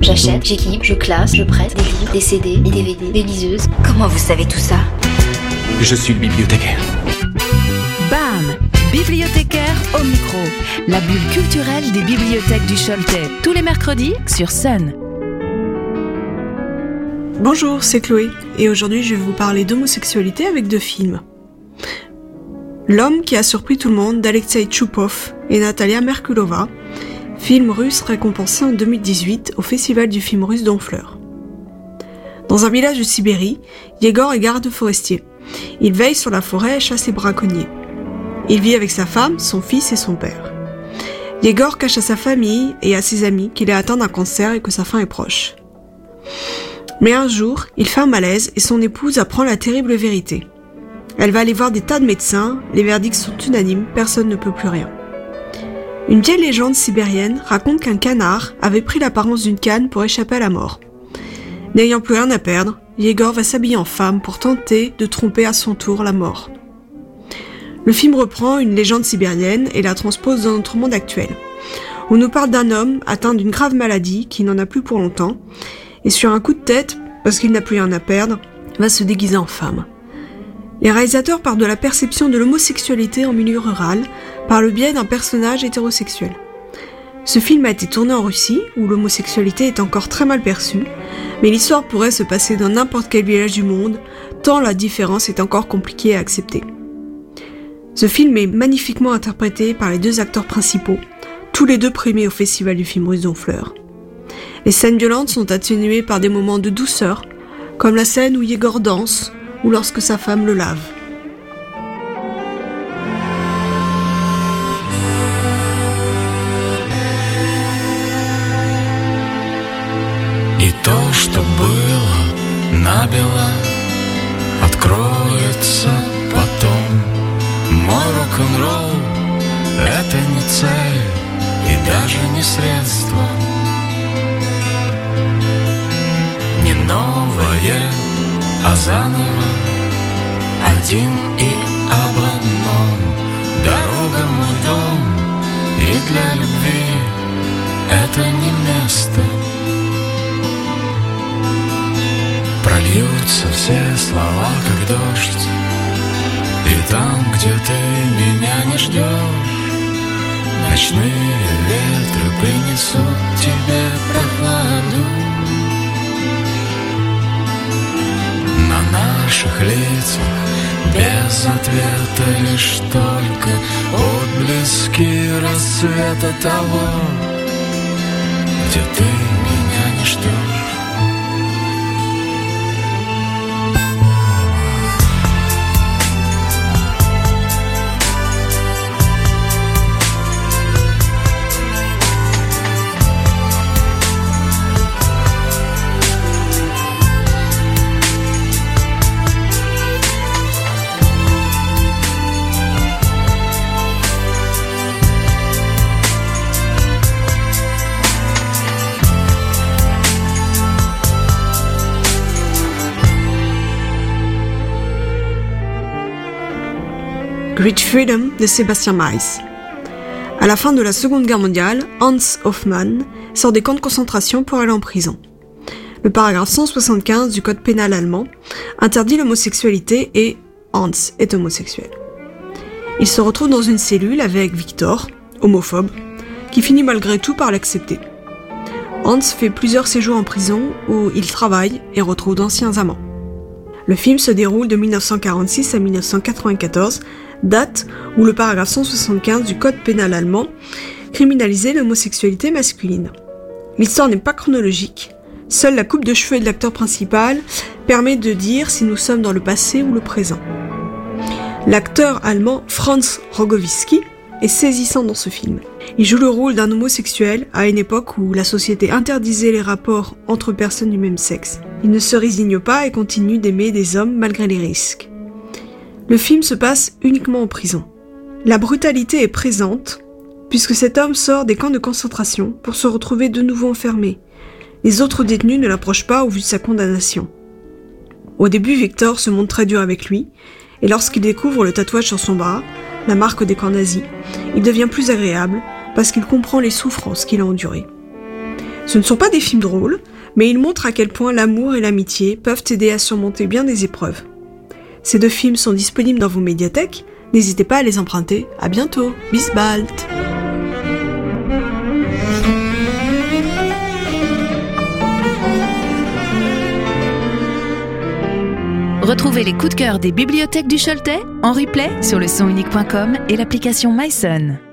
J'achète, j'équipe, je classe, je prête des livres, des CD, des DVD, des liseuses. Comment vous savez tout ça? Je suis le bibliothécaire. BAM Bibliothécaire au micro. La bulle culturelle des bibliothèques du Choletais. Tous les mercredis sur Sun. Bonjour, c'est Chloé, et aujourd'hui je vais vous parler d'homosexualité avec deux films. L'homme qui a surpris tout le monde d'Alexei Tchoupov et Natalia Merkulova, film russe récompensé en 2018 au Festival du film russe d'Honfleur. Dans un village de Sibérie, Yegor est garde forestier. Il veille sur la forêt et chasse les braconniers. Il vit avec sa femme, son fils et son père. Yegor cache à sa famille et à ses amis qu'il est atteint d'un cancer et que sa fin est proche. Mais un jour, il fait un malaise et son épouse apprend la terrible vérité. Elle va aller voir des tas de médecins, les verdicts sont unanimes, personne ne peut plus rien. Une vieille légende sibérienne raconte qu'un canard avait pris l'apparence d'une canne pour échapper à la mort. N'ayant plus rien à perdre, Yegor va s'habiller en femme pour tenter de tromper à son tour la mort. Le film reprend une légende sibérienne et la transpose dans notre monde actuel. On nous parle d'un homme atteint d'une grave maladie qui n'en a plus pour longtemps, et sur un coup de tête, parce qu'il n'a plus rien à perdre, va se déguiser en femme. Les réalisateurs partent de la perception de l'homosexualité en milieu rural par le biais d'un personnage hétérosexuel. Ce film a été tourné en Russie, où l'homosexualité est encore très mal perçue, mais l'histoire pourrait se passer dans n'importe quel village du monde, tant la différence est encore compliquée à accepter. Ce film est magnifiquement interprété par les deux acteurs principaux, tous les deux primés au Festival du film russe d'Honfleur. Les scènes violentes sont atténuées par des moments de douceur, comme la scène où Yegor danse ou lorsque sa femme le lave. И то, что было набело, откроется потом. Мой рок-н-ролл — это не цель и даже не средство. А заново Один и об одном. Дорога мой дом И для любви это не место. Прольются все слова, как дождь. И там, где ты меня не ждешь Ночные ветры принесут наших лицах без ответа Лишь только отблески рассвета того Где ты меня не ждешь Great Freedom de Sébastien Maïs. À la fin de la Seconde Guerre mondiale, Hans Hoffmann sort des camps de concentration pour aller en prison. Le paragraphe 175 du code pénal allemand interdit l'homosexualité et Hans est homosexuel. Il se retrouve dans une cellule avec Victor, homophobe, qui finit malgré tout par l'accepter. Hans fait plusieurs séjours en prison où il travaille et retrouve d'anciens amants. Le film se déroule de 1946 à 1994 date où le paragraphe 175 du Code pénal allemand criminalisait l'homosexualité masculine. L'histoire n'est pas chronologique, seule la coupe de cheveux de l'acteur principal permet de dire si nous sommes dans le passé ou le présent. L'acteur allemand Franz Rogowski est saisissant dans ce film. Il joue le rôle d'un homosexuel à une époque où la société interdisait les rapports entre personnes du même sexe. Il ne se résigne pas et continue d'aimer des hommes malgré les risques. Le film se passe uniquement en prison. La brutalité est présente, puisque cet homme sort des camps de concentration pour se retrouver de nouveau enfermé. Les autres détenus ne l'approchent pas au vu de sa condamnation. Au début, Victor se montre très dur avec lui, et lorsqu'il découvre le tatouage sur son bras, la marque des camps nazis, il devient plus agréable parce qu'il comprend les souffrances qu'il a endurées. Ce ne sont pas des films drôles, mais ils montrent à quel point l'amour et l'amitié peuvent aider à surmonter bien des épreuves. Ces deux films sont disponibles dans vos médiathèques, n'hésitez pas à les emprunter. À bientôt, bis bald Retrouvez les coups de cœur des bibliothèques du Choletais en replay sur le sonunique.com et l'application MySon.